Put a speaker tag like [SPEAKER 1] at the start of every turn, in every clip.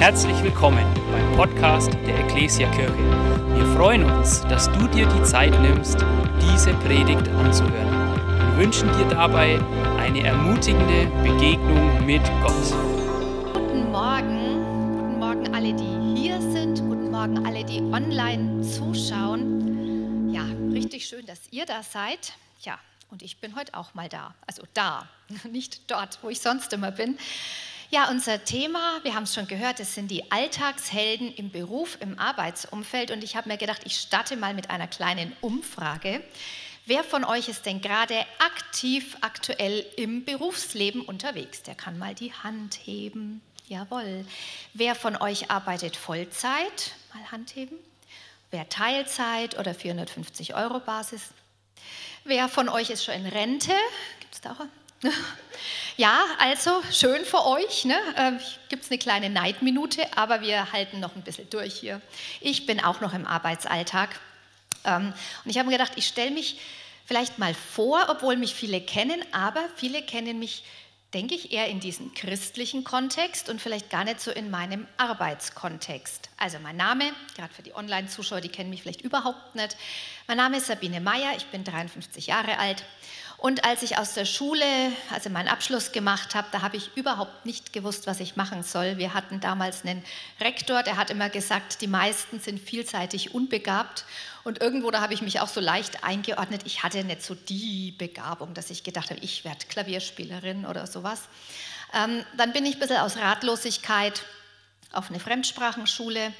[SPEAKER 1] Herzlich willkommen beim Podcast der Ecclesia Kirche. Wir freuen uns, dass du dir die Zeit nimmst, diese Predigt anzuhören. Wir wünschen dir dabei eine ermutigende Begegnung mit Gott.
[SPEAKER 2] Guten Morgen, guten Morgen alle, die hier sind, guten Morgen alle, die online zuschauen. Ja, richtig schön, dass ihr da seid. Ja, und ich bin heute auch mal da, also da, nicht dort, wo ich sonst immer bin. Ja, unser Thema, wir haben es schon gehört, es sind die Alltagshelden im Beruf, im Arbeitsumfeld. Und ich habe mir gedacht, ich starte mal mit einer kleinen Umfrage. Wer von euch ist denn gerade aktiv aktuell im Berufsleben unterwegs? Der kann mal die Hand heben. Jawohl. Wer von euch arbeitet Vollzeit? Mal Hand heben. Wer Teilzeit oder 450 Euro Basis? Wer von euch ist schon in Rente? Gibt es da auch? Ja, also schön für euch. Ne? Ähm, Gibt es eine kleine Neidminute, aber wir halten noch ein bisschen durch hier. Ich bin auch noch im Arbeitsalltag. Ähm, und ich habe mir gedacht, ich stelle mich vielleicht mal vor, obwohl mich viele kennen, aber viele kennen mich, denke ich, eher in diesem christlichen Kontext und vielleicht gar nicht so in meinem Arbeitskontext. Also mein Name, gerade für die Online-Zuschauer, die kennen mich vielleicht überhaupt nicht. Mein Name ist Sabine Meyer, ich bin 53 Jahre alt und als ich aus der Schule, also meinen Abschluss gemacht habe, da habe ich überhaupt nicht gewusst, was ich machen soll. Wir hatten damals einen Rektor, der hat immer gesagt, die meisten sind vielseitig unbegabt. Und irgendwo, da habe ich mich auch so leicht eingeordnet. Ich hatte nicht so die Begabung, dass ich gedacht habe, ich werde Klavierspielerin oder sowas. Ähm, dann bin ich ein bisschen aus Ratlosigkeit auf eine Fremdsprachenschule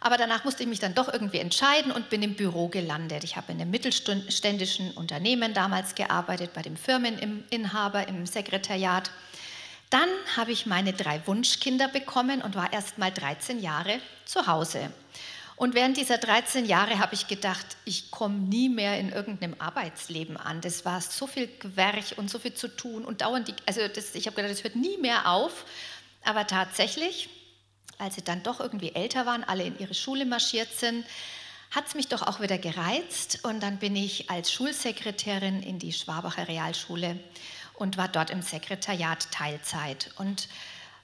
[SPEAKER 2] aber danach musste ich mich dann doch irgendwie entscheiden und bin im Büro gelandet. Ich habe in einem mittelständischen Unternehmen damals gearbeitet, bei dem Firmeninhaber im Sekretariat. Dann habe ich meine drei Wunschkinder bekommen und war erst mal 13 Jahre zu Hause. Und während dieser 13 Jahre habe ich gedacht, ich komme nie mehr in irgendeinem Arbeitsleben an. Das war so viel Gewerch und so viel zu tun und dauernd, die, also das, ich habe gedacht, das hört nie mehr auf. Aber tatsächlich als sie dann doch irgendwie älter waren, alle in ihre Schule marschiert sind, hat es mich doch auch wieder gereizt. Und dann bin ich als Schulsekretärin in die Schwabacher Realschule und war dort im Sekretariat Teilzeit. Und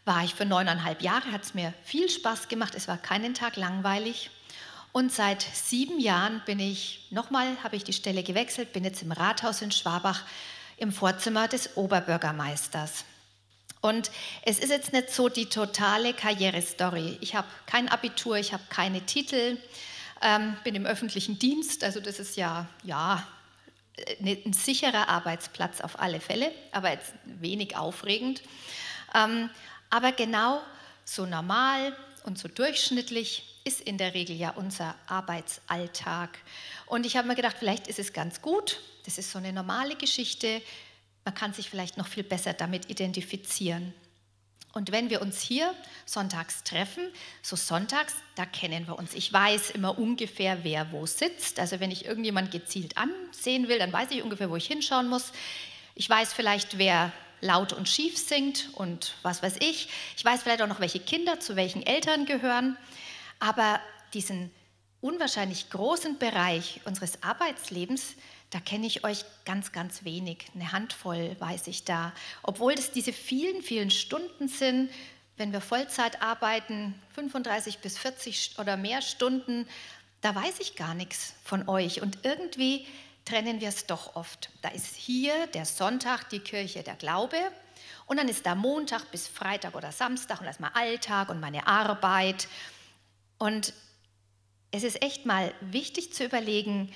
[SPEAKER 2] war ich für neuneinhalb Jahre, hat es mir viel Spaß gemacht, es war keinen Tag langweilig. Und seit sieben Jahren bin ich, nochmal habe ich die Stelle gewechselt, bin jetzt im Rathaus in Schwabach im Vorzimmer des Oberbürgermeisters. Und es ist jetzt nicht so die totale Karrierestory. Ich habe kein Abitur, ich habe keine Titel, ähm, bin im öffentlichen Dienst, also das ist ja, ja äh, ein sicherer Arbeitsplatz auf alle Fälle, aber jetzt wenig aufregend. Ähm, aber genau so normal und so durchschnittlich ist in der Regel ja unser Arbeitsalltag. Und ich habe mir gedacht, vielleicht ist es ganz gut, das ist so eine normale Geschichte, man kann sich vielleicht noch viel besser damit identifizieren. Und wenn wir uns hier sonntags treffen, so sonntags, da kennen wir uns. Ich weiß immer ungefähr, wer wo sitzt. Also wenn ich irgendjemand gezielt ansehen will, dann weiß ich ungefähr, wo ich hinschauen muss. Ich weiß vielleicht, wer laut und schief singt und was weiß ich. Ich weiß vielleicht auch noch, welche Kinder zu welchen Eltern gehören. Aber diesen unwahrscheinlich großen Bereich unseres Arbeitslebens, da kenne ich euch ganz, ganz wenig. Eine Handvoll weiß ich da. Obwohl das diese vielen, vielen Stunden sind, wenn wir Vollzeit arbeiten, 35 bis 40 oder mehr Stunden, da weiß ich gar nichts von euch. Und irgendwie trennen wir es doch oft. Da ist hier der Sonntag die Kirche der Glaube und dann ist da Montag bis Freitag oder Samstag und erstmal Alltag und meine Arbeit. Und es ist echt mal wichtig zu überlegen,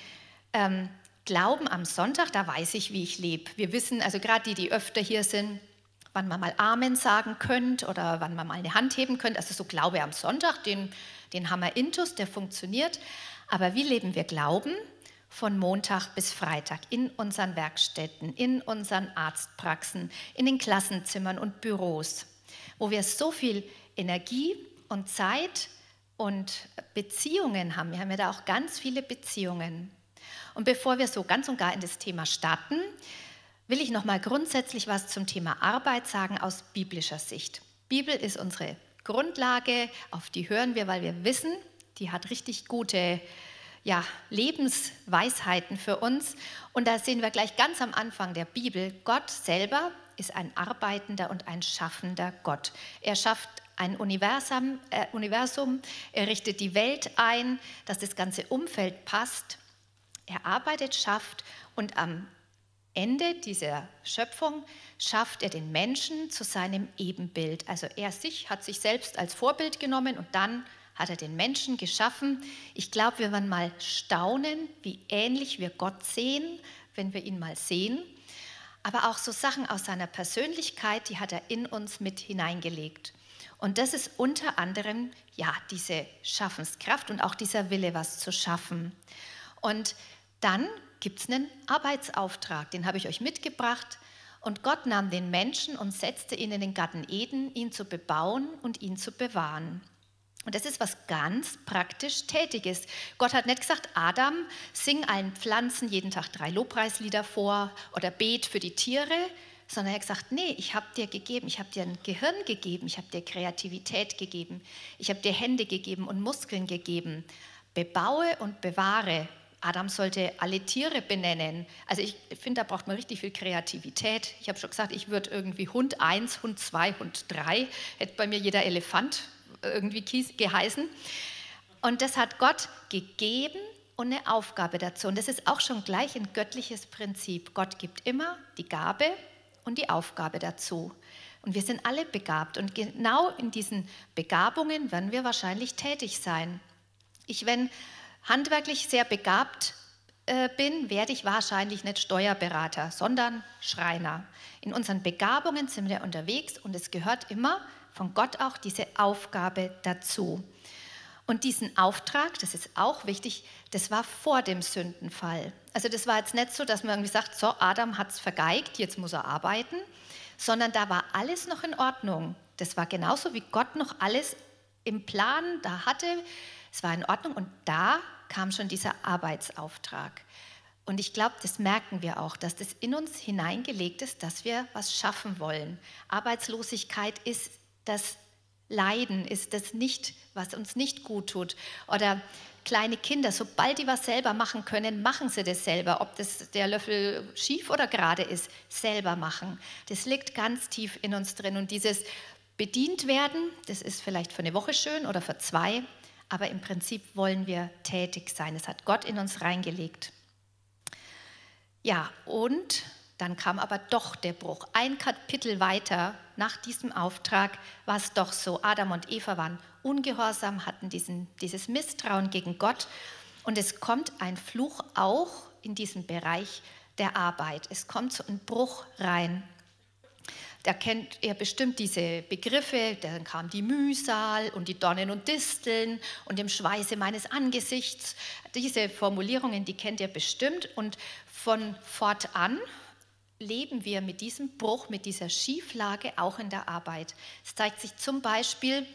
[SPEAKER 2] ähm, Glauben am Sonntag, da weiß ich, wie ich lebe. Wir wissen, also gerade die, die öfter hier sind, wann man mal Amen sagen könnt oder wann man mal eine Hand heben könnt. Also so Glaube am Sonntag, den, den haben wir intus, der funktioniert. Aber wie leben wir Glauben? Von Montag bis Freitag in unseren Werkstätten, in unseren Arztpraxen, in den Klassenzimmern und Büros, wo wir so viel Energie und Zeit und Beziehungen haben. Wir haben ja da auch ganz viele Beziehungen. Und bevor wir so ganz und gar in das Thema starten, will ich noch mal grundsätzlich was zum Thema Arbeit sagen aus biblischer Sicht. Bibel ist unsere Grundlage, auf die hören wir, weil wir wissen, die hat richtig gute ja, Lebensweisheiten für uns. Und da sehen wir gleich ganz am Anfang der Bibel, Gott selber ist ein arbeitender und ein schaffender Gott. Er schafft ein Universum, äh, Universum, er richtet die Welt ein, dass das ganze Umfeld passt. Er arbeitet, schafft und am Ende dieser Schöpfung schafft er den Menschen zu seinem Ebenbild. Also er sich hat sich selbst als Vorbild genommen und dann hat er den Menschen geschaffen. Ich glaube, wir werden mal staunen, wie ähnlich wir Gott sehen, wenn wir ihn mal sehen. Aber auch so Sachen aus seiner Persönlichkeit, die hat er in uns mit hineingelegt. Und das ist unter anderem ja diese Schaffenskraft und auch dieser Wille, was zu schaffen. Und dann gibt es einen Arbeitsauftrag, den habe ich euch mitgebracht. Und Gott nahm den Menschen und setzte ihn in den Garten Eden, ihn zu bebauen und ihn zu bewahren. Und das ist was ganz praktisch Tätiges. Gott hat nicht gesagt, Adam, sing allen Pflanzen jeden Tag drei Lobpreislieder vor oder bet für die Tiere, sondern er hat gesagt, nee, ich habe dir gegeben, ich habe dir ein Gehirn gegeben, ich habe dir Kreativität gegeben, ich habe dir Hände gegeben und Muskeln gegeben. Bebaue und bewahre. Adam sollte alle Tiere benennen. Also ich finde, da braucht man richtig viel Kreativität. Ich habe schon gesagt, ich würde irgendwie Hund 1, Hund 2, Hund 3, hätte bei mir jeder Elefant irgendwie geheißen. Und das hat Gott gegeben und eine Aufgabe dazu. Und das ist auch schon gleich ein göttliches Prinzip. Gott gibt immer die Gabe und die Aufgabe dazu. Und wir sind alle begabt. Und genau in diesen Begabungen werden wir wahrscheinlich tätig sein. Ich, wenn handwerklich sehr begabt äh, bin, werde ich wahrscheinlich nicht Steuerberater, sondern Schreiner. In unseren Begabungen sind wir unterwegs und es gehört immer von Gott auch diese Aufgabe dazu. Und diesen Auftrag, das ist auch wichtig, das war vor dem Sündenfall. Also das war jetzt nicht so, dass man irgendwie sagt, so, Adam hat es vergeigt, jetzt muss er arbeiten, sondern da war alles noch in Ordnung. Das war genauso, wie Gott noch alles im Plan da hatte. Es war in Ordnung und da kam schon dieser Arbeitsauftrag. Und ich glaube, das merken wir auch, dass das in uns hineingelegt ist, dass wir was schaffen wollen. Arbeitslosigkeit ist das Leiden ist das nicht, was uns nicht gut tut. Oder kleine Kinder, sobald die was selber machen können, machen sie das selber. Ob das der Löffel schief oder gerade ist, selber machen. Das liegt ganz tief in uns drin. Und dieses bedient werden, das ist vielleicht für eine Woche schön oder für zwei, aber im Prinzip wollen wir tätig sein. Das hat Gott in uns reingelegt. Ja, und dann kam aber doch der Bruch. Ein Kapitel weiter nach diesem Auftrag war es doch so. Adam und Eva waren ungehorsam, hatten diesen, dieses Misstrauen gegen Gott. Und es kommt ein Fluch auch in diesen Bereich der Arbeit. Es kommt so ein Bruch rein. Da kennt ihr bestimmt diese Begriffe, dann kam die Mühsal und die Dornen und Disteln und dem Schweiße meines Angesichts. Diese Formulierungen, die kennt ihr bestimmt. Und von fortan, leben wir mit diesem Bruch, mit dieser Schieflage auch in der Arbeit. Es zeigt sich zum Beispiel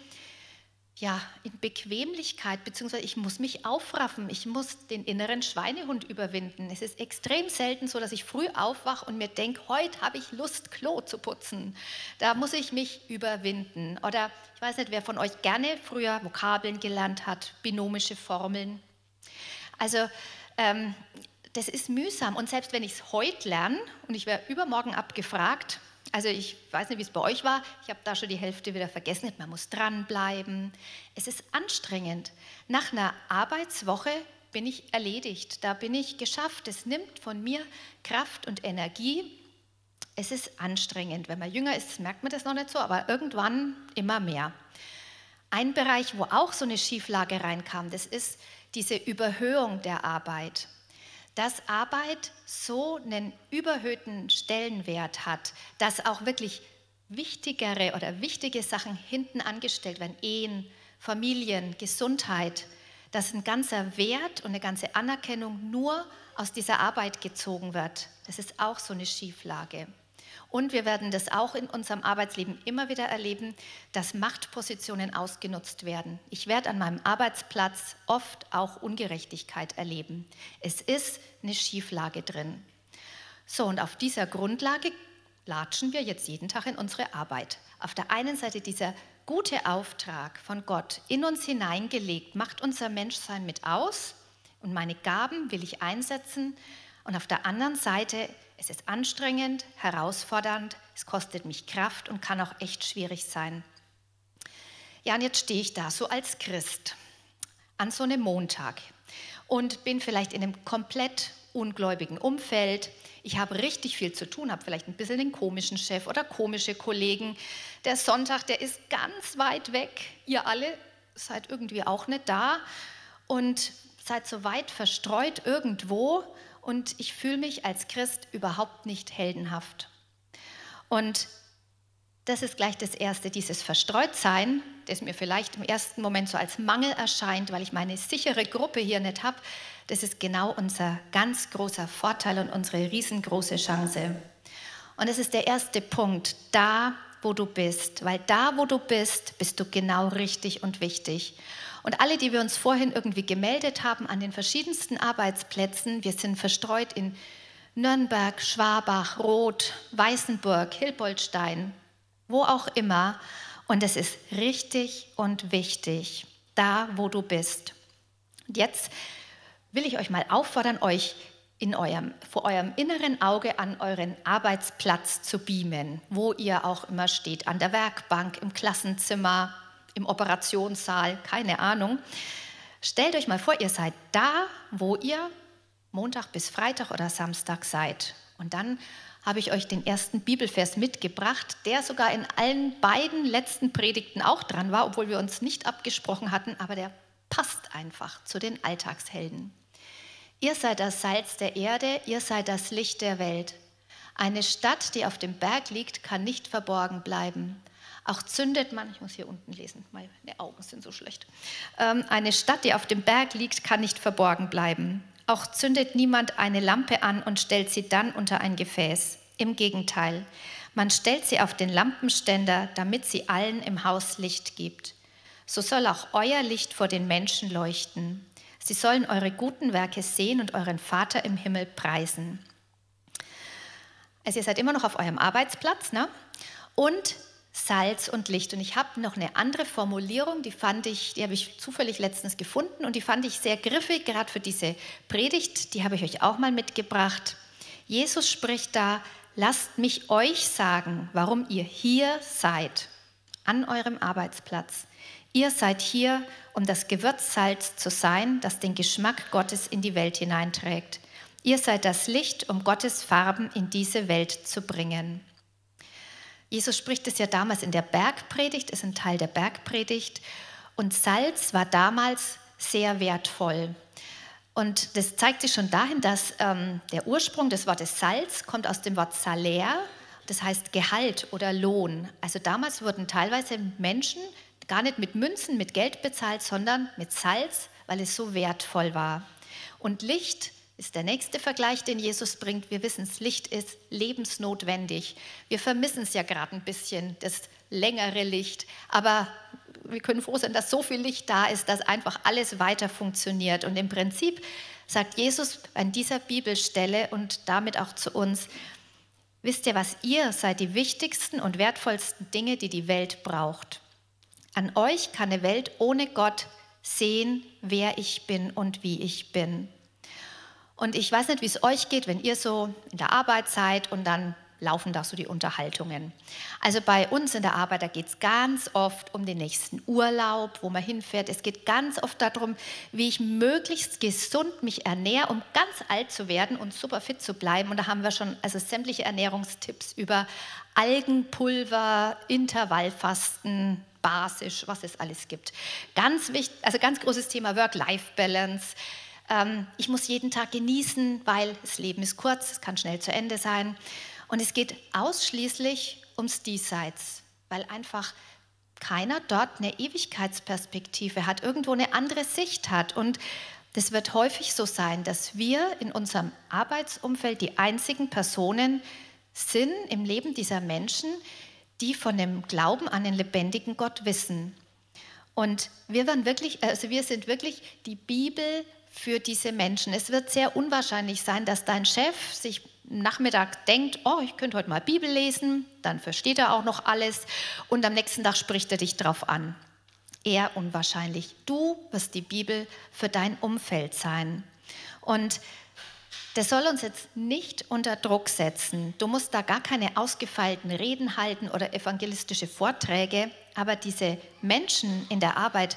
[SPEAKER 2] ja, in Bequemlichkeit, beziehungsweise ich muss mich aufraffen, ich muss den inneren Schweinehund überwinden. Es ist extrem selten so, dass ich früh aufwache und mir denke, heute habe ich Lust, Klo zu putzen. Da muss ich mich überwinden. Oder ich weiß nicht, wer von euch gerne früher Vokabeln gelernt hat, binomische Formeln. Also ähm, das ist mühsam. Und selbst wenn ich es heute lerne und ich wäre übermorgen abgefragt, also ich weiß nicht, wie es bei euch war, ich habe da schon die Hälfte wieder vergessen, man muss dranbleiben. Es ist anstrengend. Nach einer Arbeitswoche bin ich erledigt, da bin ich geschafft. Es nimmt von mir Kraft und Energie. Es ist anstrengend. Wenn man jünger ist, merkt man das noch nicht so, aber irgendwann immer mehr. Ein Bereich, wo auch so eine Schieflage reinkam, das ist diese Überhöhung der Arbeit dass Arbeit so einen überhöhten Stellenwert hat, dass auch wirklich wichtigere oder wichtige Sachen hinten angestellt werden, Ehen, Familien, Gesundheit, dass ein ganzer Wert und eine ganze Anerkennung nur aus dieser Arbeit gezogen wird. Das ist auch so eine Schieflage. Und wir werden das auch in unserem Arbeitsleben immer wieder erleben, dass Machtpositionen ausgenutzt werden. Ich werde an meinem Arbeitsplatz oft auch Ungerechtigkeit erleben. Es ist eine Schieflage drin. So, und auf dieser Grundlage latschen wir jetzt jeden Tag in unsere Arbeit. Auf der einen Seite dieser gute Auftrag von Gott in uns hineingelegt, macht unser Menschsein mit aus und meine Gaben will ich einsetzen. Und auf der anderen Seite es ist anstrengend, herausfordernd, es kostet mich Kraft und kann auch echt schwierig sein. Ja, und jetzt stehe ich da so als Christ an so einem Montag und bin vielleicht in einem komplett ungläubigen Umfeld. Ich habe richtig viel zu tun, habe vielleicht ein bisschen den komischen Chef oder komische Kollegen. Der Sonntag, der ist ganz weit weg. Ihr alle seid irgendwie auch nicht da und seid so weit verstreut irgendwo und ich fühle mich als Christ überhaupt nicht heldenhaft. Und das ist gleich das Erste, dieses Verstreutsein, das mir vielleicht im ersten Moment so als Mangel erscheint, weil ich meine sichere Gruppe hier nicht habe. Das ist genau unser ganz großer Vorteil und unsere riesengroße Chance. Und das ist der erste Punkt, da, wo du bist. Weil da, wo du bist, bist du genau richtig und wichtig. Und alle, die wir uns vorhin irgendwie gemeldet haben an den verschiedensten Arbeitsplätzen, wir sind verstreut in Nürnberg, Schwabach, Roth, Weißenburg, Hilboldstein, wo auch immer. Und es ist richtig und wichtig, da wo du bist. Und jetzt will ich euch mal auffordern, euch in eurem, vor eurem inneren Auge an euren Arbeitsplatz zu beamen, wo ihr auch immer steht, an der Werkbank, im Klassenzimmer, im Operationssaal, keine Ahnung. Stellt euch mal vor, ihr seid da, wo ihr Montag bis Freitag oder Samstag seid. Und dann habe ich euch den ersten Bibelvers mitgebracht, der sogar in allen beiden letzten Predigten auch dran war, obwohl wir uns nicht abgesprochen hatten, aber der passt einfach zu den Alltagshelden. Ihr seid das Salz der Erde, ihr seid das Licht der Welt. Eine Stadt, die auf dem Berg liegt, kann nicht verborgen bleiben. Auch zündet man, ich muss hier unten lesen, meine Augen sind so schlecht. Ähm, eine Stadt, die auf dem Berg liegt, kann nicht verborgen bleiben. Auch zündet niemand eine Lampe an und stellt sie dann unter ein Gefäß. Im Gegenteil, man stellt sie auf den Lampenständer, damit sie allen im Haus Licht gibt. So soll auch euer Licht vor den Menschen leuchten. Sie sollen eure guten Werke sehen und euren Vater im Himmel preisen. Also ihr seid immer noch auf eurem Arbeitsplatz, ne? Und Salz und Licht. Und ich habe noch eine andere Formulierung, die fand ich, die habe ich zufällig letztens gefunden und die fand ich sehr griffig, gerade für diese Predigt. Die habe ich euch auch mal mitgebracht. Jesus spricht da: Lasst mich euch sagen, warum ihr hier seid, an eurem Arbeitsplatz. Ihr seid hier, um das Gewürzsalz zu sein, das den Geschmack Gottes in die Welt hineinträgt. Ihr seid das Licht, um Gottes Farben in diese Welt zu bringen. Jesus spricht es ja damals in der Bergpredigt, ist ein Teil der Bergpredigt. Und Salz war damals sehr wertvoll. Und das zeigt sich schon dahin, dass ähm, der Ursprung des Wortes Salz kommt aus dem Wort Salär, das heißt Gehalt oder Lohn. Also damals wurden teilweise Menschen gar nicht mit Münzen, mit Geld bezahlt, sondern mit Salz, weil es so wertvoll war. Und Licht ist der nächste Vergleich, den Jesus bringt. Wir wissen, das Licht ist lebensnotwendig. Wir vermissen es ja gerade ein bisschen, das längere Licht. Aber wir können froh sein, dass so viel Licht da ist, dass einfach alles weiter funktioniert. Und im Prinzip sagt Jesus an dieser Bibelstelle und damit auch zu uns, wisst ihr was, ihr seid die wichtigsten und wertvollsten Dinge, die die Welt braucht. An euch kann eine Welt ohne Gott sehen, wer ich bin und wie ich bin. Und ich weiß nicht, wie es euch geht, wenn ihr so in der Arbeit seid und dann laufen da so die Unterhaltungen. Also bei uns in der Arbeit, da geht es ganz oft um den nächsten Urlaub, wo man hinfährt. Es geht ganz oft darum, wie ich möglichst gesund mich ernähre, um ganz alt zu werden und super fit zu bleiben. Und da haben wir schon also sämtliche Ernährungstipps über Algenpulver, Intervallfasten, basisch, was es alles gibt. Ganz wichtig, also ganz großes Thema Work-Life-Balance. Ähm, ich muss jeden Tag genießen, weil das Leben ist kurz, es kann schnell zu Ende sein. Und es geht ausschließlich ums Diesseits, weil einfach keiner dort eine Ewigkeitsperspektive hat, irgendwo eine andere Sicht hat. Und das wird häufig so sein, dass wir in unserem Arbeitsumfeld die einzigen Personen sind im Leben dieser Menschen, die von dem Glauben an den lebendigen Gott wissen. Und wir, wirklich, also wir sind wirklich die Bibel für diese Menschen. Es wird sehr unwahrscheinlich sein, dass dein Chef sich Nachmittag denkt, oh, ich könnte heute mal Bibel lesen, dann versteht er auch noch alles und am nächsten Tag spricht er dich drauf an. Eher unwahrscheinlich. Du wirst die Bibel für dein Umfeld sein. Und das soll uns jetzt nicht unter Druck setzen. Du musst da gar keine ausgefeilten Reden halten oder evangelistische Vorträge. aber diese Menschen in der Arbeit,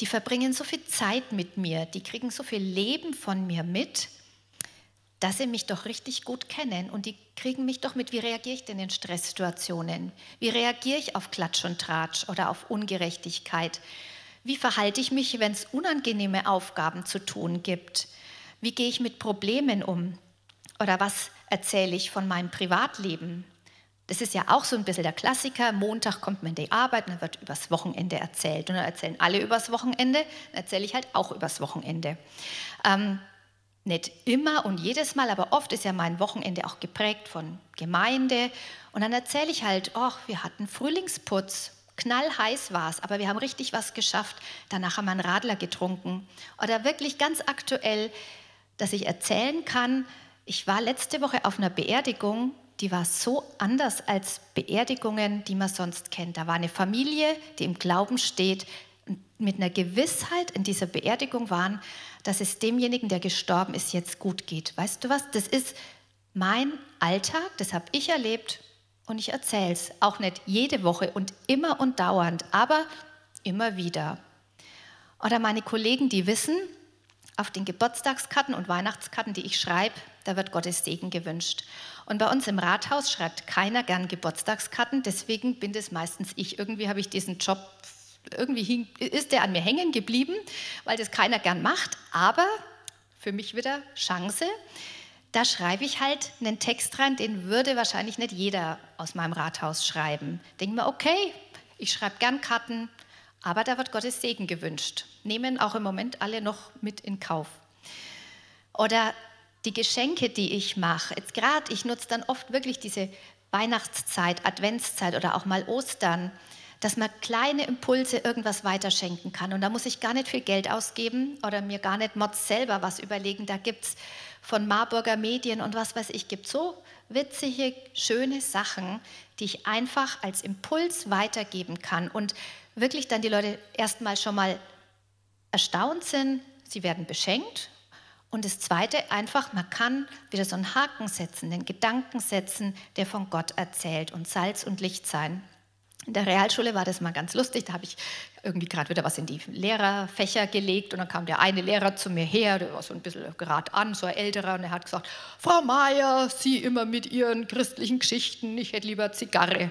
[SPEAKER 2] die verbringen so viel Zeit mit mir, die kriegen so viel Leben von mir mit, dass sie mich doch richtig gut kennen und die kriegen mich doch mit, wie reagiere ich denn in Stresssituationen? Wie reagiere ich auf Klatsch und Tratsch oder auf Ungerechtigkeit? Wie verhalte ich mich, wenn es unangenehme Aufgaben zu tun gibt? Wie gehe ich mit Problemen um? Oder was erzähle ich von meinem Privatleben? Das ist ja auch so ein bisschen der Klassiker. Montag kommt man in die Arbeit, dann wird übers Wochenende erzählt. Und dann erzählen alle übers Wochenende, dann erzähle ich halt auch übers Wochenende. Ähm, nicht immer und jedes Mal, aber oft ist ja mein Wochenende auch geprägt von Gemeinde. Und dann erzähle ich halt, ach, wir hatten Frühlingsputz, knallheiß war es, aber wir haben richtig was geschafft. Danach haben wir einen Radler getrunken. Oder wirklich ganz aktuell, dass ich erzählen kann, ich war letzte Woche auf einer Beerdigung die war so anders als Beerdigungen, die man sonst kennt. Da war eine Familie, die im Glauben steht, mit einer Gewissheit in dieser Beerdigung waren, dass es demjenigen, der gestorben ist, jetzt gut geht. Weißt du was? Das ist mein Alltag, das habe ich erlebt und ich erzähle es. Auch nicht jede Woche und immer und dauernd, aber immer wieder. Oder meine Kollegen, die wissen, auf den Geburtstagskarten und Weihnachtskarten, die ich schreibe, da wird Gottes Segen gewünscht. Und bei uns im Rathaus schreibt keiner gern Geburtstagskarten, deswegen bin das meistens ich. Irgendwie habe ich diesen Job, irgendwie hing, ist der an mir hängen geblieben, weil das keiner gern macht. Aber für mich wieder Chance. Da schreibe ich halt einen Text rein, den würde wahrscheinlich nicht jeder aus meinem Rathaus schreiben. Denke mir, okay, ich schreibe gern Karten, aber da wird Gottes Segen gewünscht. Nehmen auch im Moment alle noch mit in Kauf. Oder die Geschenke, die ich mache, jetzt gerade, ich nutze dann oft wirklich diese Weihnachtszeit, Adventszeit oder auch mal Ostern, dass man kleine Impulse irgendwas weiterschenken kann. Und da muss ich gar nicht viel Geld ausgeben oder mir gar nicht Mods selber was überlegen. Da gibt es von Marburger Medien und was weiß ich, gibt so witzige, schöne Sachen, die ich einfach als Impuls weitergeben kann und wirklich dann die Leute erstmal schon mal erstaunt sind, sie werden beschenkt und das Zweite, einfach, man kann wieder so einen Haken setzen, den Gedanken setzen, der von Gott erzählt und Salz und Licht sein. In der Realschule war das mal ganz lustig. Da habe ich irgendwie gerade wieder was in die Lehrerfächer gelegt und dann kam der eine Lehrer zu mir her, der war so ein bisschen gerade an, so ein älterer, und er hat gesagt: Frau Meier, Sie immer mit Ihren christlichen Geschichten, ich hätte lieber Zigarre. Und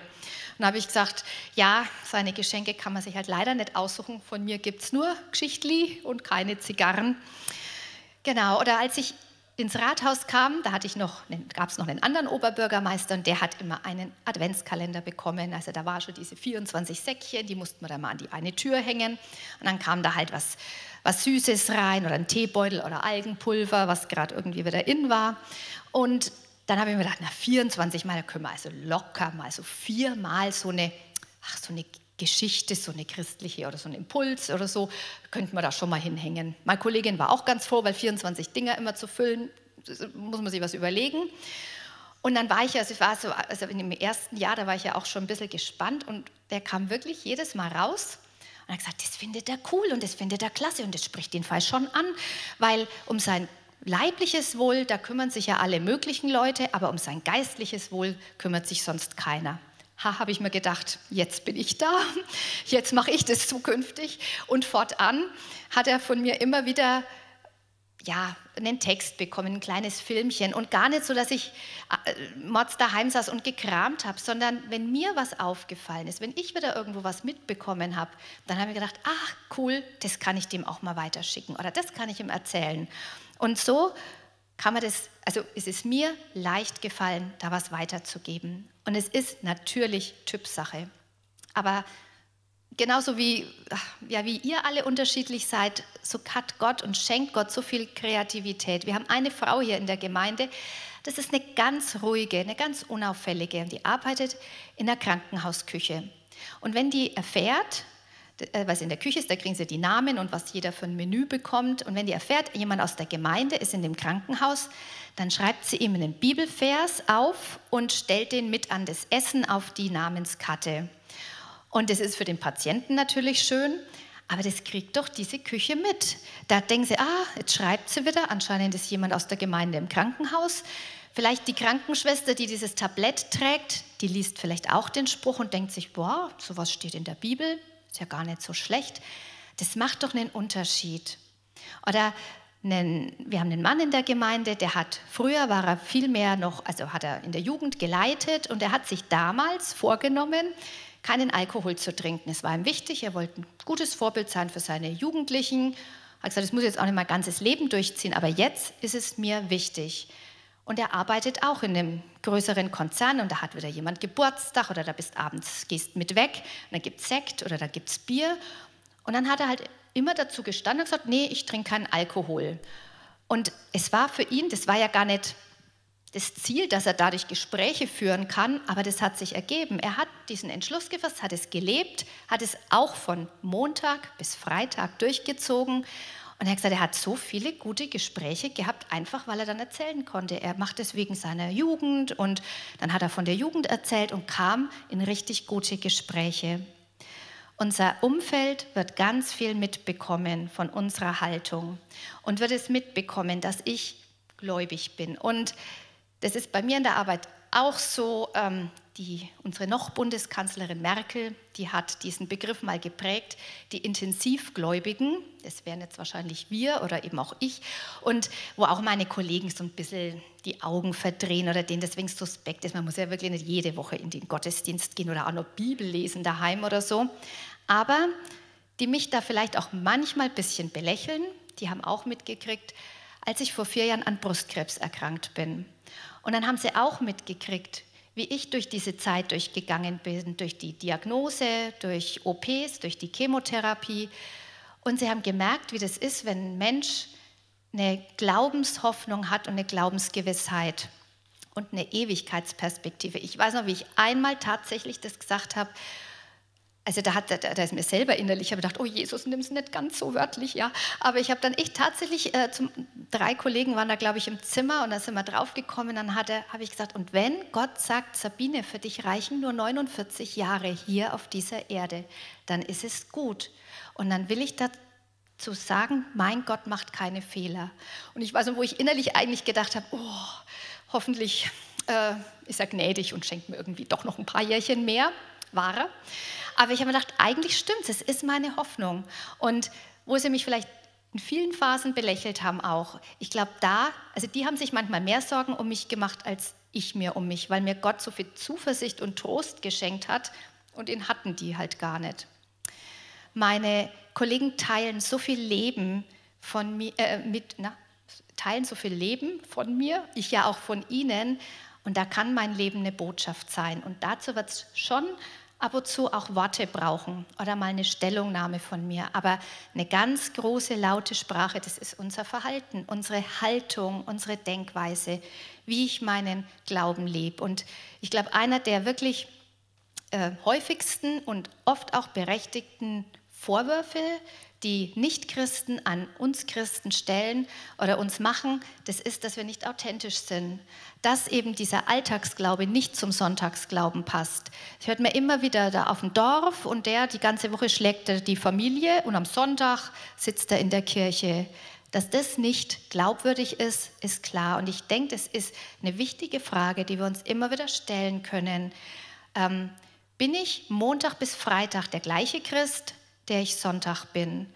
[SPEAKER 2] dann habe ich gesagt: Ja, seine Geschenke kann man sich halt leider nicht aussuchen. Von mir gibt es nur Geschichtli und keine Zigarren. Genau, oder als ich ins Rathaus kam, da hatte ich noch, gab es noch einen anderen Oberbürgermeister und der hat immer einen Adventskalender bekommen. Also da war schon diese 24 Säckchen, die mussten wir dann mal an die eine Tür hängen. Und dann kam da halt was, was Süßes rein oder ein Teebeutel oder Algenpulver, was gerade irgendwie wieder in war. Und dann habe ich mir gedacht, na 24 Mal, da können wir also locker mal so viermal so eine, ach, so eine Geschichte, so eine christliche oder so ein Impuls oder so, könnten wir da schon mal hinhängen. Meine Kollegin war auch ganz froh, weil 24 Dinger immer zu füllen, muss man sich was überlegen. Und dann war ich, also ich war so, also in dem ersten Jahr, da war ich ja auch schon ein bisschen gespannt und der kam wirklich jedes Mal raus und hat gesagt, das findet er cool und das findet er klasse und das spricht den Fall schon an, weil um sein leibliches Wohl, da kümmern sich ja alle möglichen Leute, aber um sein geistliches Wohl kümmert sich sonst keiner ha, habe ich mir gedacht, jetzt bin ich da, jetzt mache ich das zukünftig. Und fortan hat er von mir immer wieder ja, einen Text bekommen, ein kleines Filmchen und gar nicht so, dass ich äh, mords daheim saß und gekramt habe, sondern wenn mir was aufgefallen ist, wenn ich wieder irgendwo was mitbekommen habe, dann habe ich gedacht, ach cool, das kann ich dem auch mal weiterschicken oder das kann ich ihm erzählen. Und so kann man das, also es mir leicht gefallen, da was weiterzugeben. Und es ist natürlich Typsache. Aber genauso wie, ja, wie ihr alle unterschiedlich seid, so hat Gott und schenkt Gott so viel Kreativität. Wir haben eine Frau hier in der Gemeinde, das ist eine ganz ruhige, eine ganz unauffällige, die arbeitet in der Krankenhausküche. Und wenn die erfährt, äh, was in der Küche ist, da kriegen sie die Namen und was jeder für ein Menü bekommt. Und wenn die erfährt, jemand aus der Gemeinde ist in dem Krankenhaus, dann schreibt sie ihm einen Bibelvers auf und stellt den mit an das Essen auf die Namenskarte. Und das ist für den Patienten natürlich schön, aber das kriegt doch diese Küche mit. Da denken sie, ah, jetzt schreibt sie wieder, anscheinend ist jemand aus der Gemeinde im Krankenhaus. Vielleicht die Krankenschwester, die dieses Tablett trägt, die liest vielleicht auch den Spruch und denkt sich, boah, sowas steht in der Bibel, ist ja gar nicht so schlecht. Das macht doch einen Unterschied. Oder einen, wir haben einen Mann in der Gemeinde, der hat, früher war er viel mehr noch, also hat er in der Jugend geleitet und er hat sich damals vorgenommen, keinen Alkohol zu trinken. Es war ihm wichtig, er wollte ein gutes Vorbild sein für seine Jugendlichen. Er hat gesagt, das muss jetzt auch nicht mein ganzes Leben durchziehen, aber jetzt ist es mir wichtig. Und er arbeitet auch in einem größeren Konzern und da hat wieder jemand Geburtstag oder da bist abends, gehst mit weg und dann gibt es Sekt oder da gibt es Bier. Und dann hat er halt immer dazu gestanden und gesagt, nee, ich trinke keinen Alkohol. Und es war für ihn, das war ja gar nicht das Ziel, dass er dadurch Gespräche führen kann, aber das hat sich ergeben. Er hat diesen Entschluss gefasst, hat es gelebt, hat es auch von Montag bis Freitag durchgezogen. Und er hat gesagt, er hat so viele gute Gespräche gehabt, einfach weil er dann erzählen konnte. Er macht es wegen seiner Jugend und dann hat er von der Jugend erzählt und kam in richtig gute Gespräche. Unser Umfeld wird ganz viel mitbekommen von unserer Haltung und wird es mitbekommen, dass ich gläubig bin. Und das ist bei mir in der Arbeit auch so. Die, unsere noch Bundeskanzlerin Merkel, die hat diesen Begriff mal geprägt, die Intensivgläubigen, das wären jetzt wahrscheinlich wir oder eben auch ich, und wo auch meine Kollegen so ein bisschen die Augen verdrehen oder denen deswegen suspekt ist. Man muss ja wirklich nicht jede Woche in den Gottesdienst gehen oder auch noch Bibel lesen daheim oder so. Aber die mich da vielleicht auch manchmal ein bisschen belächeln, die haben auch mitgekriegt, als ich vor vier Jahren an Brustkrebs erkrankt bin. Und dann haben sie auch mitgekriegt, wie ich durch diese Zeit durchgegangen bin, durch die Diagnose, durch OPs, durch die Chemotherapie. Und sie haben gemerkt, wie das ist, wenn ein Mensch eine Glaubenshoffnung hat und eine Glaubensgewissheit und eine Ewigkeitsperspektive. Ich weiß noch, wie ich einmal tatsächlich das gesagt habe also da, hat, da, da ist mir selber innerlich, ich habe gedacht, oh Jesus, nimm es nicht ganz so wörtlich, ja. Aber ich habe dann echt tatsächlich, äh, zum, drei Kollegen waren da, glaube ich, im Zimmer und da sind wir draufgekommen. Dann habe ich gesagt, und wenn Gott sagt, Sabine, für dich reichen nur 49 Jahre hier auf dieser Erde, dann ist es gut. Und dann will ich dazu sagen, mein Gott macht keine Fehler. Und ich weiß wo ich innerlich eigentlich gedacht habe, oh, hoffentlich äh, ist er gnädig und schenkt mir irgendwie doch noch ein paar Jährchen mehr. War er. Aber ich habe mir gedacht, eigentlich stimmt es, es ist meine Hoffnung. Und wo sie mich vielleicht in vielen Phasen belächelt haben auch, ich glaube da, also die haben sich manchmal mehr Sorgen um mich gemacht als ich mir um mich, weil mir Gott so viel Zuversicht und Trost geschenkt hat und den hatten die halt gar nicht. Meine Kollegen teilen so viel Leben von mir, äh, mit, na, teilen so viel Leben von mir, ich ja auch von ihnen. Und da kann mein Leben eine Botschaft sein. Und dazu wird es schon ab und zu auch Worte brauchen oder mal eine Stellungnahme von mir. Aber eine ganz große, laute Sprache, das ist unser Verhalten, unsere Haltung, unsere Denkweise, wie ich meinen Glauben lebe. Und ich glaube, einer der wirklich äh, häufigsten und oft auch berechtigten Vorwürfe, die Nichtchristen an uns Christen stellen oder uns machen, das ist, dass wir nicht authentisch sind. Dass eben dieser Alltagsglaube nicht zum Sonntagsglauben passt. Ich hört mir immer wieder da auf dem Dorf und der die ganze Woche schlägt er die Familie und am Sonntag sitzt er in der Kirche. Dass das nicht glaubwürdig ist, ist klar. Und ich denke, das ist eine wichtige Frage, die wir uns immer wieder stellen können. Ähm, bin ich Montag bis Freitag der gleiche Christ? Der ich Sonntag bin.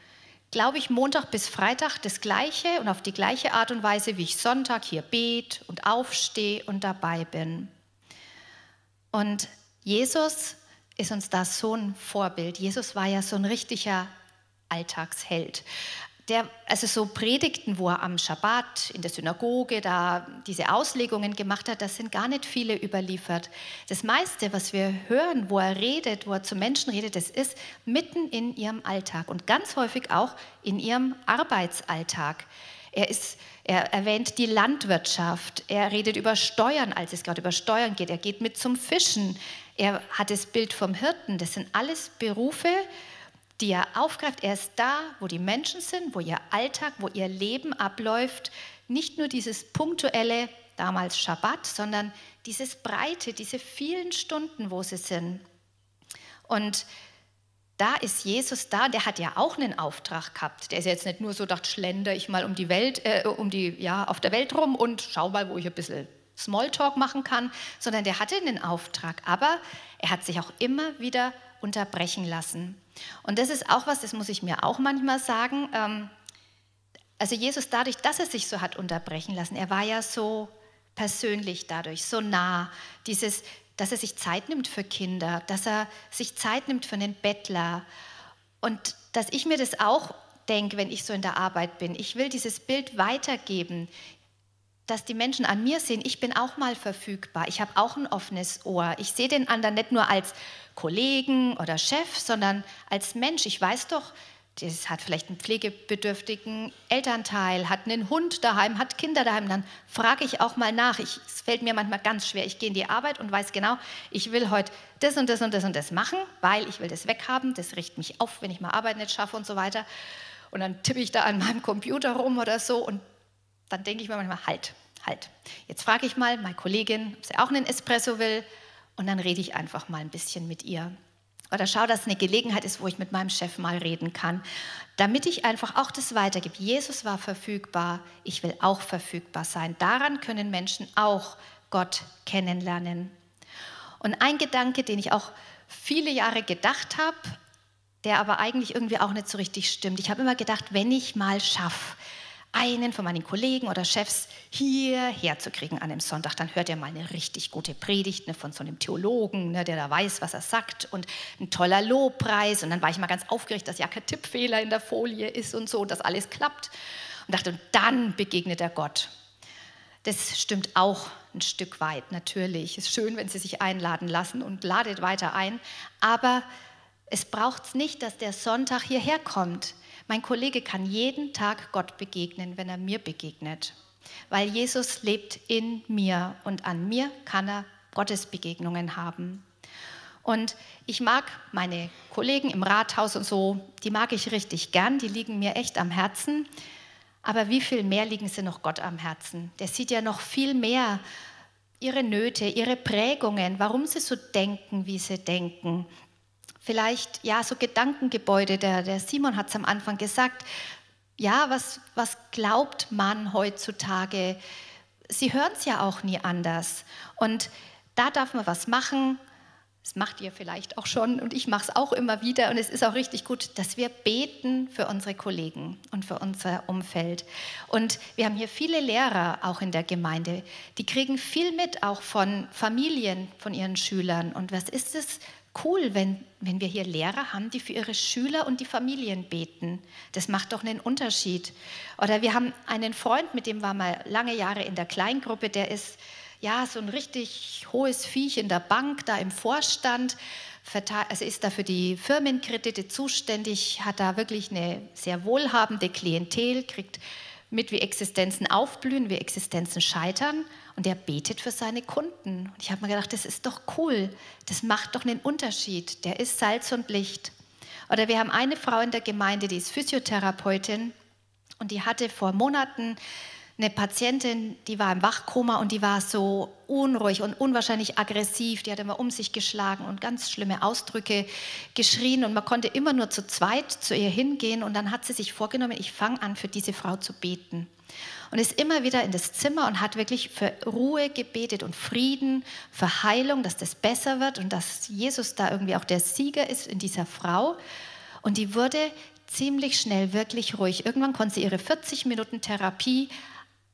[SPEAKER 2] Glaube ich Montag bis Freitag das Gleiche und auf die gleiche Art und Weise, wie ich Sonntag hier bete und aufstehe und dabei bin. Und Jesus ist uns da so ein Vorbild. Jesus war ja so ein richtiger Alltagsheld der, also so Predigten, wo er am Schabbat in der Synagoge da diese Auslegungen gemacht hat, das sind gar nicht viele überliefert. Das meiste, was wir hören, wo er redet, wo er zu Menschen redet, das ist mitten in ihrem Alltag und ganz häufig auch in ihrem Arbeitsalltag. Er, ist, er erwähnt die Landwirtschaft, er redet über Steuern, als es gerade über Steuern geht, er geht mit zum Fischen, er hat das Bild vom Hirten. Das sind alles Berufe, die er aufgreift. Er ist da, wo die Menschen sind, wo ihr Alltag, wo ihr Leben abläuft. Nicht nur dieses punktuelle, damals Schabbat, sondern dieses breite, diese vielen Stunden, wo sie sind. Und da ist Jesus da, der hat ja auch einen Auftrag gehabt. Der ist jetzt nicht nur so, dachte, schlender ich mal um die Welt, äh, um die, ja, auf der Welt rum und schau mal, wo ich ein bisschen Smalltalk machen kann, sondern der hatte einen Auftrag. Aber er hat sich auch immer wieder unterbrechen lassen. Und das ist auch was, das muss ich mir auch manchmal sagen. Ähm, also Jesus dadurch, dass er sich so hat unterbrechen lassen, er war ja so persönlich dadurch, so nah, dieses, dass er sich Zeit nimmt für Kinder, dass er sich Zeit nimmt für einen Bettler und dass ich mir das auch denke, wenn ich so in der Arbeit bin. Ich will dieses Bild weitergeben, dass die Menschen an mir sehen, ich bin auch mal verfügbar, ich habe auch ein offenes Ohr. Ich sehe den anderen nicht nur als Kollegen oder Chef, sondern als Mensch. Ich weiß doch, das hat vielleicht einen pflegebedürftigen Elternteil, hat einen Hund daheim, hat Kinder daheim, dann frage ich auch mal nach. Ich, es fällt mir manchmal ganz schwer. Ich gehe in die Arbeit und weiß genau, ich will heute das und das und das und das machen, weil ich will das weghaben. Das richtet mich auf, wenn ich mal Arbeit nicht schaffe und so weiter. Und dann tippe ich da an meinem Computer rum oder so und dann denke ich mir manchmal, halt, halt. Jetzt frage ich mal meine Kollegin, ob sie auch einen Espresso will und dann rede ich einfach mal ein bisschen mit ihr. Oder schau, dass es eine Gelegenheit ist, wo ich mit meinem Chef mal reden kann, damit ich einfach auch das weitergebe. Jesus war verfügbar, ich will auch verfügbar sein. Daran können Menschen auch Gott kennenlernen. Und ein Gedanke, den ich auch viele Jahre gedacht habe, der aber eigentlich irgendwie auch nicht so richtig stimmt. Ich habe immer gedacht, wenn ich mal schaffe, einen von meinen Kollegen oder Chefs hierher zu kriegen an einem Sonntag, dann hört er mal eine richtig gute Predigt ne, von so einem Theologen, ne, der da weiß, was er sagt und ein toller Lobpreis. Und dann war ich mal ganz aufgeregt, dass ja kein Tippfehler in der Folie ist und so, dass alles klappt. Und dachte, und dann begegnet er Gott. Das stimmt auch ein Stück weit, natürlich. Es ist schön, wenn Sie sich einladen lassen und ladet weiter ein. Aber es braucht es nicht, dass der Sonntag hierher kommt. Mein Kollege kann jeden Tag Gott begegnen, wenn er mir begegnet, weil Jesus lebt in mir und an mir kann er Gottesbegegnungen haben. Und ich mag meine Kollegen im Rathaus und so, die mag ich richtig gern, die liegen mir echt am Herzen. Aber wie viel mehr liegen sie noch Gott am Herzen? Der sieht ja noch viel mehr ihre Nöte, ihre Prägungen, warum sie so denken, wie sie denken, vielleicht ja so Gedankengebäude. Der, der Simon hat es am Anfang gesagt. Ja, was, was glaubt man heutzutage? Sie hören es ja auch nie anders. Und da darf man was machen. Das macht ihr vielleicht auch schon und ich mache es auch immer wieder. Und es ist auch richtig gut, dass wir beten für unsere Kollegen und für unser Umfeld. Und wir haben hier viele Lehrer auch in der Gemeinde. Die kriegen viel mit, auch von Familien, von ihren Schülern. Und was ist es cool, wenn, wenn wir hier Lehrer haben, die für ihre Schüler und die Familien beten. Das macht doch einen Unterschied. Oder wir haben einen Freund, mit dem war mal lange Jahre in der Kleingruppe, der ist ja so ein richtig hohes Viech in der Bank, da im Vorstand, also ist da für die Firmenkredite zuständig, hat da wirklich eine sehr wohlhabende Klientel, kriegt mit, wie Existenzen aufblühen, wie Existenzen scheitern und er betet für seine Kunden. Und ich habe mir gedacht, das ist doch cool, das macht doch einen Unterschied, der ist Salz und Licht. Oder wir haben eine Frau in der Gemeinde, die ist Physiotherapeutin und die hatte vor Monaten eine Patientin, die war im Wachkoma und die war so unruhig und unwahrscheinlich aggressiv. Die hat immer um sich geschlagen und ganz schlimme Ausdrücke geschrien und man konnte immer nur zu zweit zu ihr hingehen und dann hat sie sich vorgenommen, ich fange an, für diese Frau zu beten und ist immer wieder in das Zimmer und hat wirklich für Ruhe gebetet und Frieden, für Heilung, dass das besser wird und dass Jesus da irgendwie auch der Sieger ist in dieser Frau. Und die wurde ziemlich schnell wirklich ruhig. Irgendwann konnte sie ihre 40 Minuten Therapie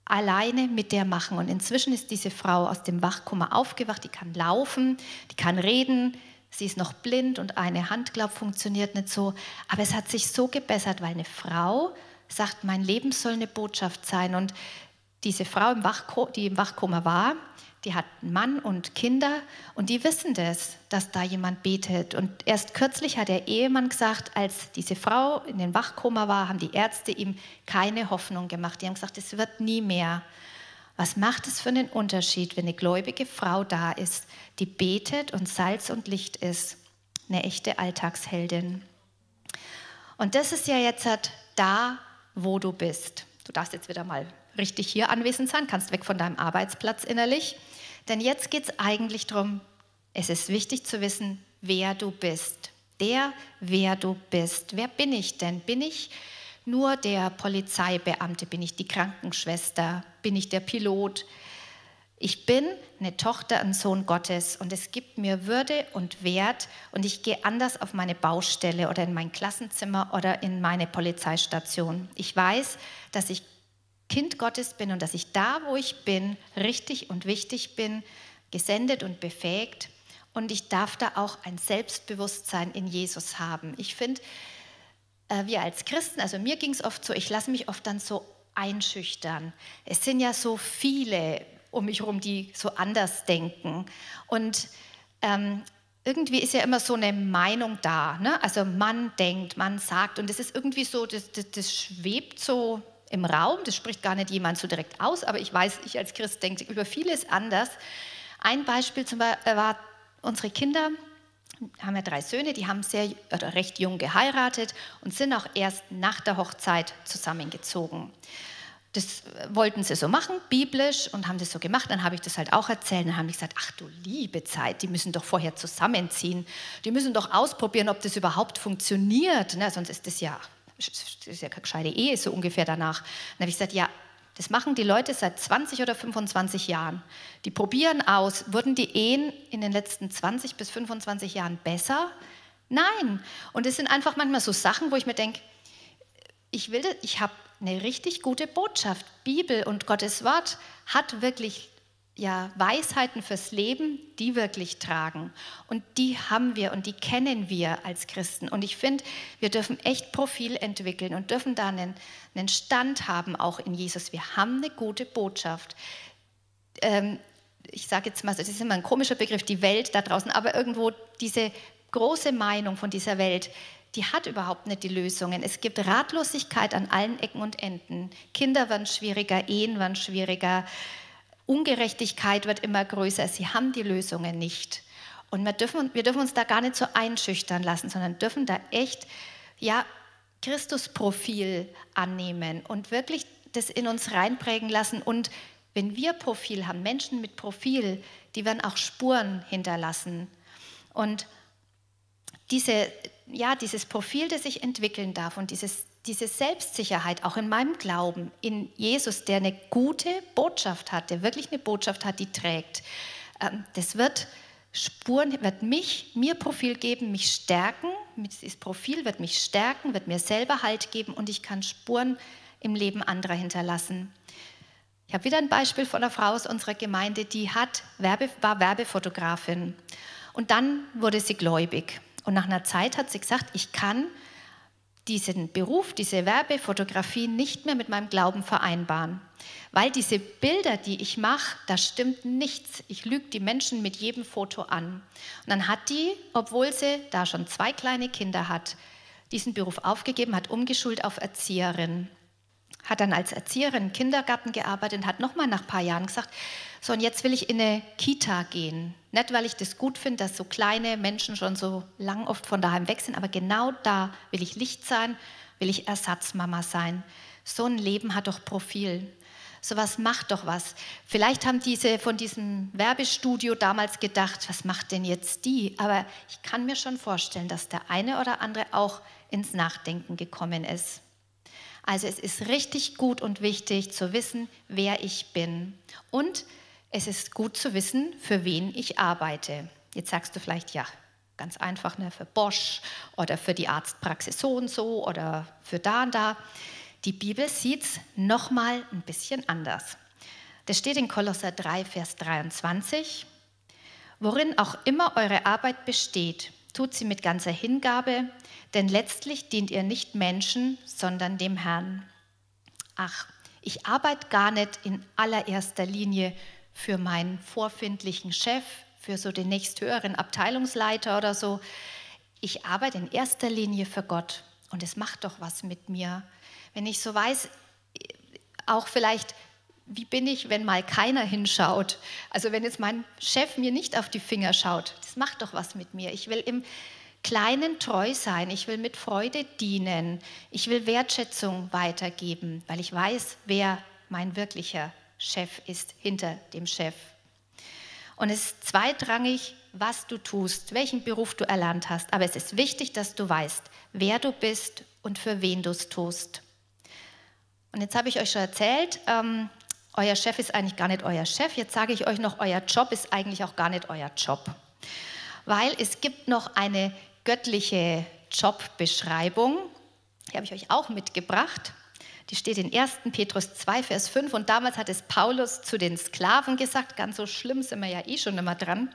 [SPEAKER 2] alleine mit der machen. Und inzwischen ist diese Frau aus dem Wachkummer aufgewacht, die kann laufen, die kann reden, sie ist noch blind und eine Hand, glaube funktioniert nicht so. Aber es hat sich so gebessert, weil eine Frau sagt, mein Leben soll eine Botschaft sein. Und diese Frau, im die im Wachkoma war, die hat einen Mann und Kinder und die wissen das, dass da jemand betet. Und erst kürzlich hat der Ehemann gesagt, als diese Frau in den Wachkoma war, haben die Ärzte ihm keine Hoffnung gemacht. Die haben gesagt, es wird nie mehr. Was macht es für einen Unterschied, wenn eine gläubige Frau da ist, die betet und Salz und Licht ist? Eine echte Alltagsheldin. Und das ist ja jetzt halt da, wo du bist. Du darfst jetzt wieder mal richtig hier anwesend sein, kannst weg von deinem Arbeitsplatz innerlich. Denn jetzt geht es eigentlich darum, es ist wichtig zu wissen, wer du bist. Der, wer du bist. Wer bin ich denn? Bin ich nur der Polizeibeamte? Bin ich die Krankenschwester? Bin ich der Pilot? Ich bin eine Tochter, ein Sohn Gottes und es gibt mir Würde und Wert und ich gehe anders auf meine Baustelle oder in mein Klassenzimmer oder in meine Polizeistation. Ich weiß, dass ich Kind Gottes bin und dass ich da, wo ich bin, richtig und wichtig bin, gesendet und befähigt und ich darf da auch ein Selbstbewusstsein in Jesus haben. Ich finde, äh, wir als Christen, also mir ging es oft so, ich lasse mich oft dann so einschüchtern. Es sind ja so viele um mich herum, die so anders denken. Und ähm, irgendwie ist ja immer so eine Meinung da. Ne? Also man denkt, man sagt und es ist irgendwie so, das, das, das, schwebt so im Raum, das spricht gar nicht jemand so direkt aus, aber ich weiß, ich als Christ denke über vieles anders. Ein Beispiel zum Beispiel war unsere Kinder, haben ja drei Söhne, die haben sehr oder recht jung geheiratet und sind auch erst nach der Hochzeit zusammengezogen. Das wollten sie so machen, biblisch, und haben das so gemacht. Dann habe ich das halt auch erzählt. Dann haben die gesagt, ach du liebe Zeit, die müssen doch vorher zusammenziehen. Die müssen doch ausprobieren, ob das überhaupt funktioniert. Ne? Sonst ist das ja, das ist ja keine gescheite Ehe, so ungefähr danach. Dann habe ich gesagt, ja, das machen die Leute seit 20 oder 25 Jahren. Die probieren aus, wurden die Ehen in den letzten 20 bis 25 Jahren besser? Nein. Und es sind einfach manchmal so Sachen, wo ich mir denke, ich ich habe eine richtig gute Botschaft. Bibel und Gottes Wort hat wirklich ja, Weisheiten fürs Leben, die wirklich tragen. Und die haben wir und die kennen wir als Christen. Und ich finde, wir dürfen echt Profil entwickeln und dürfen da einen, einen Stand haben, auch in Jesus. Wir haben eine gute Botschaft. Ähm, ich sage jetzt mal, das ist immer ein komischer Begriff, die Welt da draußen, aber irgendwo diese große Meinung von dieser Welt, die hat überhaupt nicht die Lösungen. Es gibt Ratlosigkeit an allen Ecken und Enden. Kinder werden schwieriger, Ehen werden schwieriger, Ungerechtigkeit wird immer größer. Sie haben die Lösungen nicht. Und wir dürfen, wir dürfen uns da gar nicht so einschüchtern lassen, sondern dürfen da echt, ja, Christusprofil annehmen und wirklich das in uns reinprägen lassen. Und wenn wir Profil haben, Menschen mit Profil, die werden auch Spuren hinterlassen. Und diese, ja, dieses Profil, das ich entwickeln darf und dieses, diese Selbstsicherheit auch in meinem Glauben, in Jesus, der eine gute Botschaft hat, der wirklich eine Botschaft hat, die trägt, ähm, das wird Spuren, wird mich, mir Profil geben, mich stärken. Dieses Profil wird mich stärken, wird mir selber Halt geben und ich kann Spuren im Leben anderer hinterlassen. Ich habe wieder ein Beispiel von einer Frau aus unserer Gemeinde, die hat war Werbefotografin und dann wurde sie gläubig. Und nach einer Zeit hat sie gesagt, ich kann diesen Beruf, diese Werbefotografie nicht mehr mit meinem Glauben vereinbaren. Weil diese Bilder, die ich mache, da stimmt nichts. Ich lüge die Menschen mit jedem Foto an. Und dann hat die, obwohl sie da schon zwei kleine Kinder hat, diesen Beruf aufgegeben, hat umgeschult auf Erzieherin hat dann als Erzieherin im Kindergarten gearbeitet und hat nochmal nach ein paar Jahren gesagt, so und jetzt will ich in eine Kita gehen. Nicht, weil ich das gut finde, dass so kleine Menschen schon so lang oft von daheim weg sind, aber genau da will ich Licht sein, will ich Ersatzmama sein. So ein Leben hat doch Profil. So was macht doch was. Vielleicht haben diese von diesem Werbestudio damals gedacht, was macht denn jetzt die? Aber ich kann mir schon vorstellen, dass der eine oder andere auch ins Nachdenken gekommen ist. Also es ist richtig gut und wichtig zu wissen, wer ich bin. Und es ist gut zu wissen, für wen ich arbeite. Jetzt sagst du vielleicht, ja, ganz einfach, ne, für Bosch oder für die Arztpraxis so und so oder für da und da. Die Bibel sieht es nochmal ein bisschen anders. Das steht in Kolosser 3, Vers 23. Worin auch immer eure Arbeit besteht, tut sie mit ganzer Hingabe, denn letztlich dient ihr nicht Menschen, sondern dem Herrn. Ach, ich arbeite gar nicht in allererster Linie für meinen vorfindlichen Chef, für so den nächsthöheren Abteilungsleiter oder so. Ich arbeite in erster Linie für Gott und es macht doch was mit mir. Wenn ich so weiß, auch vielleicht, wie bin ich, wenn mal keiner hinschaut? Also wenn jetzt mein Chef mir nicht auf die Finger schaut, das macht doch was mit mir. Ich will im Kleinen treu sein, ich will mit Freude dienen, ich will Wertschätzung weitergeben, weil ich weiß, wer mein wirklicher Chef ist hinter dem Chef. Und es ist zweitrangig, was du tust, welchen Beruf du erlernt hast, aber es ist wichtig, dass du weißt, wer du bist und für wen du es tust. Und jetzt habe ich euch schon erzählt, ähm, euer Chef ist eigentlich gar nicht euer Chef. Jetzt sage ich euch noch, euer Job ist eigentlich auch gar nicht euer Job. Weil es gibt noch eine göttliche Jobbeschreibung, die habe ich euch auch mitgebracht. Die steht in 1. Petrus 2, Vers 5. Und damals hat es Paulus zu den Sklaven gesagt, ganz so schlimm sind wir ja eh schon immer dran.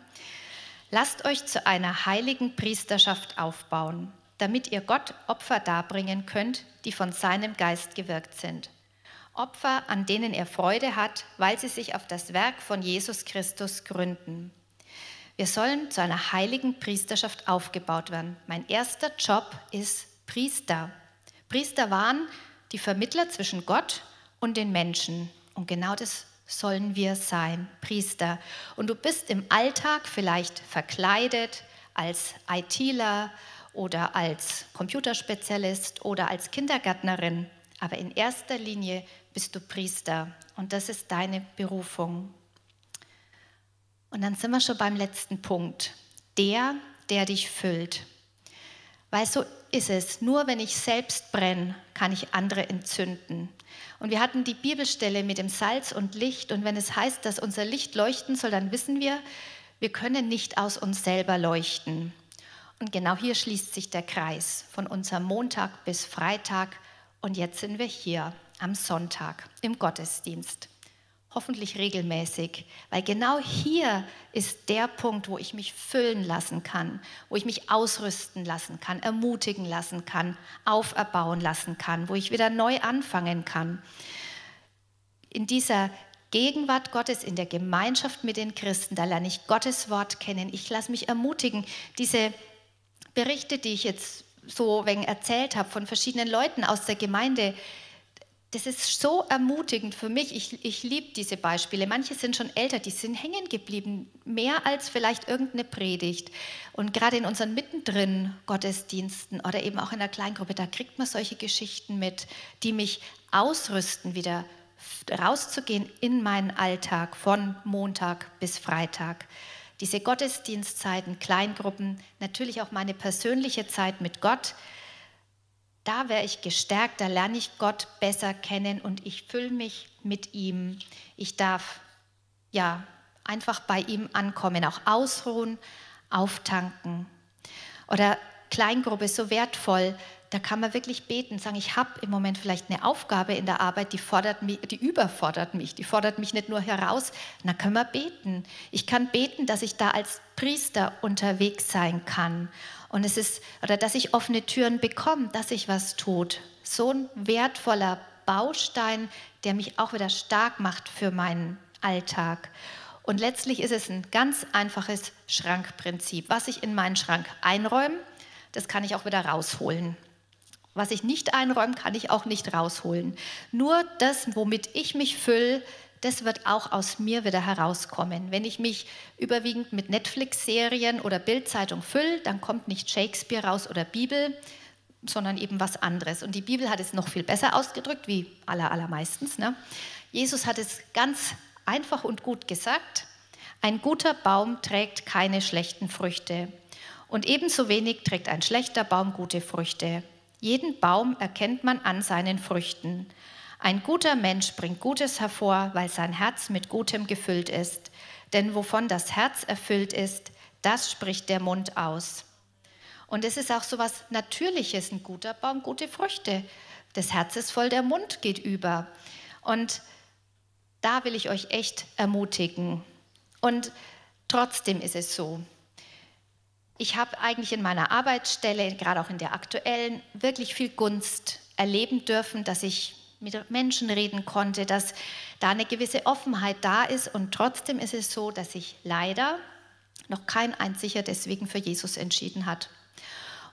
[SPEAKER 2] Lasst euch zu einer heiligen Priesterschaft aufbauen, damit ihr Gott Opfer darbringen könnt, die von seinem Geist gewirkt sind. Opfer, an denen er Freude hat, weil sie sich auf das Werk von Jesus Christus gründen. Wir sollen zu einer heiligen Priesterschaft aufgebaut werden. Mein erster Job ist Priester. Priester waren die Vermittler zwischen Gott und den Menschen. Und genau das sollen wir sein, Priester. Und du bist im Alltag vielleicht verkleidet als ITler oder als Computerspezialist oder als Kindergärtnerin. Aber in erster Linie bist du Priester und das ist deine Berufung. Und dann sind wir schon beim letzten Punkt. Der, der dich füllt. Weil so ist es. Nur wenn ich selbst brenne, kann ich andere entzünden. Und wir hatten die Bibelstelle mit dem Salz und Licht. Und wenn es heißt, dass unser Licht leuchten soll, dann wissen wir, wir können nicht aus uns selber leuchten. Und genau hier schließt sich der Kreis von unserem Montag bis Freitag. Und jetzt sind wir hier am Sonntag im Gottesdienst hoffentlich regelmäßig, weil genau hier ist der Punkt, wo ich mich füllen lassen kann, wo ich mich ausrüsten lassen kann, ermutigen lassen kann, auferbauen lassen kann, wo ich wieder neu anfangen kann. In dieser Gegenwart Gottes, in der Gemeinschaft mit den Christen, da lerne ich Gottes Wort kennen. Ich lasse mich ermutigen. Diese Berichte, die ich jetzt so wegen erzählt habe von verschiedenen Leuten aus der Gemeinde, das ist so ermutigend für mich. Ich, ich liebe diese Beispiele. Manche sind schon älter, die sind hängen geblieben, mehr als vielleicht irgendeine Predigt. Und gerade in unseren mittendrin Gottesdiensten oder eben auch in der Kleingruppe, da kriegt man solche Geschichten mit, die mich ausrüsten, wieder rauszugehen in meinen Alltag von Montag bis Freitag. Diese Gottesdienstzeiten, Kleingruppen, natürlich auch meine persönliche Zeit mit Gott da wäre ich gestärkt, da lerne ich Gott besser kennen und ich fülle mich mit ihm. Ich darf ja einfach bei ihm ankommen, auch ausruhen, auftanken. Oder Kleingruppe so wertvoll, da kann man wirklich beten, sagen, ich habe im Moment vielleicht eine Aufgabe in der Arbeit, die, fordert mich, die überfordert mich, die fordert mich nicht nur heraus, dann können wir beten. Ich kann beten, dass ich da als Priester unterwegs sein kann und es ist, oder dass ich offene Türen bekomme, dass sich was tut. So ein wertvoller Baustein, der mich auch wieder stark macht für meinen Alltag. Und letztlich ist es ein ganz einfaches Schrankprinzip. Was ich in meinen Schrank einräume, das kann ich auch wieder rausholen. Was ich nicht einräume, kann ich auch nicht rausholen. Nur das, womit ich mich fülle, das wird auch aus mir wieder herauskommen. Wenn ich mich überwiegend mit Netflix-Serien oder Bildzeitung fülle, dann kommt nicht Shakespeare raus oder Bibel, sondern eben was anderes. Und die Bibel hat es noch viel besser ausgedrückt, wie aller, allermeistens. Ne? Jesus hat es ganz einfach und gut gesagt. Ein guter Baum trägt keine schlechten Früchte. Und ebenso wenig trägt ein schlechter Baum gute Früchte. Jeden Baum erkennt man an seinen Früchten. Ein guter Mensch bringt Gutes hervor, weil sein Herz mit Gutem gefüllt ist. Denn wovon das Herz erfüllt ist, das spricht der Mund aus. Und es ist auch so was Natürliches, ein guter Baum, gute Früchte. Das Herz ist voll, der Mund geht über. Und da will ich euch echt ermutigen. Und trotzdem ist es so. Ich habe eigentlich in meiner Arbeitsstelle, gerade auch in der aktuellen, wirklich viel Gunst erleben dürfen, dass ich mit Menschen reden konnte, dass da eine gewisse Offenheit da ist. Und trotzdem ist es so, dass sich leider noch kein einziger deswegen für Jesus entschieden hat.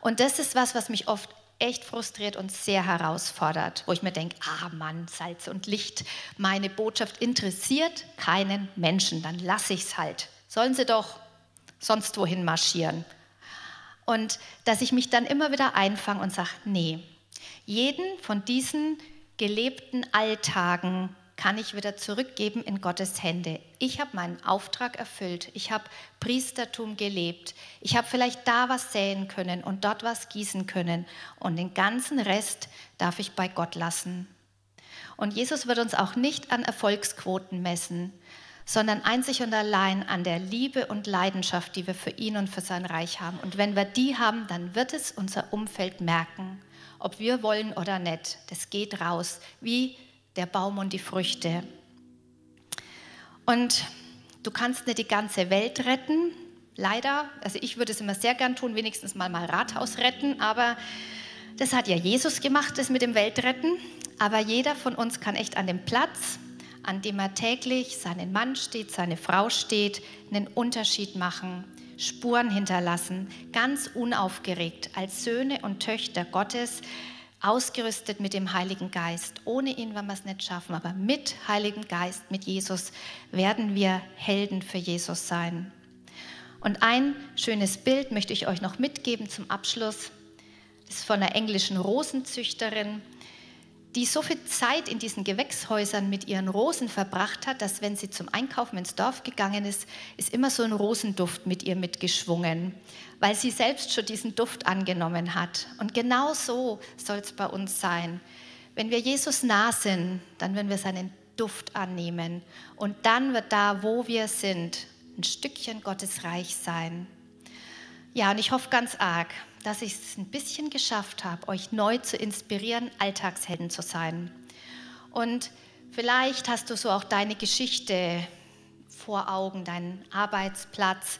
[SPEAKER 2] Und das ist was, was mich oft echt frustriert und sehr herausfordert, wo ich mir denke, ah Mann, Salz und Licht, meine Botschaft interessiert keinen Menschen, dann lasse ich es halt. Sollen sie doch sonst wohin marschieren. Und dass ich mich dann immer wieder einfange und sage, nee, jeden von diesen gelebten Alltagen kann ich wieder zurückgeben in Gottes Hände. Ich habe meinen Auftrag erfüllt. Ich habe Priestertum gelebt. Ich habe vielleicht da was säen können und dort was gießen können. Und den ganzen Rest darf ich bei Gott lassen. Und Jesus wird uns auch nicht an Erfolgsquoten messen, sondern einzig und allein an der Liebe und Leidenschaft, die wir für ihn und für sein Reich haben. Und wenn wir die haben, dann wird es unser Umfeld merken, ob wir wollen oder nicht. Das geht raus, wie der Baum und die Früchte. Und du kannst nicht die ganze Welt retten, leider. Also ich würde es immer sehr gern tun, wenigstens mal mal Rathaus retten, aber das hat ja Jesus gemacht, das mit dem Weltretten. Aber jeder von uns kann echt an dem Platz, an dem er täglich seinen Mann steht, seine Frau steht, einen Unterschied machen, Spuren hinterlassen, ganz unaufgeregt als Söhne und Töchter Gottes, ausgerüstet mit dem Heiligen Geist. Ohne ihn werden wir es nicht schaffen, aber mit Heiligen Geist, mit Jesus werden wir Helden für Jesus sein. Und ein schönes Bild möchte ich euch noch mitgeben zum Abschluss. Das ist von einer englischen Rosenzüchterin die so viel Zeit in diesen Gewächshäusern mit ihren Rosen verbracht hat, dass wenn sie zum Einkaufen ins Dorf gegangen ist, ist immer so ein Rosenduft mit ihr mitgeschwungen, weil sie selbst schon diesen Duft angenommen hat. Und genau so soll es bei uns sein. Wenn wir Jesus nah sind, dann werden wir seinen Duft annehmen. Und dann wird da, wo wir sind, ein Stückchen Gottes Reich sein. Ja, und ich hoffe ganz arg, dass ich es ein bisschen geschafft habe, euch neu zu inspirieren, Alltagshelden zu sein. Und vielleicht hast du so auch deine Geschichte vor Augen, deinen Arbeitsplatz,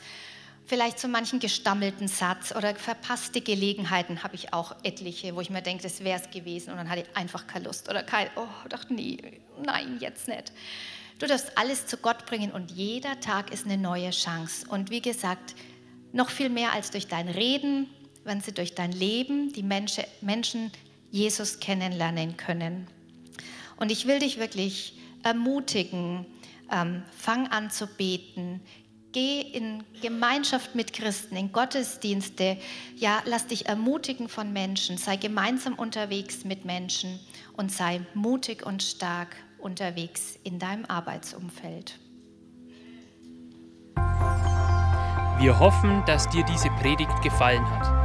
[SPEAKER 2] vielleicht so manchen gestammelten Satz oder verpasste Gelegenheiten habe ich auch etliche, wo ich mir denke, das wäre es gewesen und dann hatte ich einfach keine Lust oder kein, oh, dachte nie, nein, jetzt nicht. Du darfst alles zu Gott bringen und jeder Tag ist eine neue Chance. Und wie gesagt, noch viel mehr als durch dein Reden, wenn sie durch dein Leben die Menschen Jesus kennenlernen können. Und ich will dich wirklich ermutigen, ähm, fang an zu beten, geh in Gemeinschaft mit Christen, in Gottesdienste, ja, lass dich ermutigen von Menschen, sei gemeinsam unterwegs mit Menschen und sei mutig und stark unterwegs in deinem Arbeitsumfeld.
[SPEAKER 1] Wir hoffen, dass dir diese Predigt gefallen hat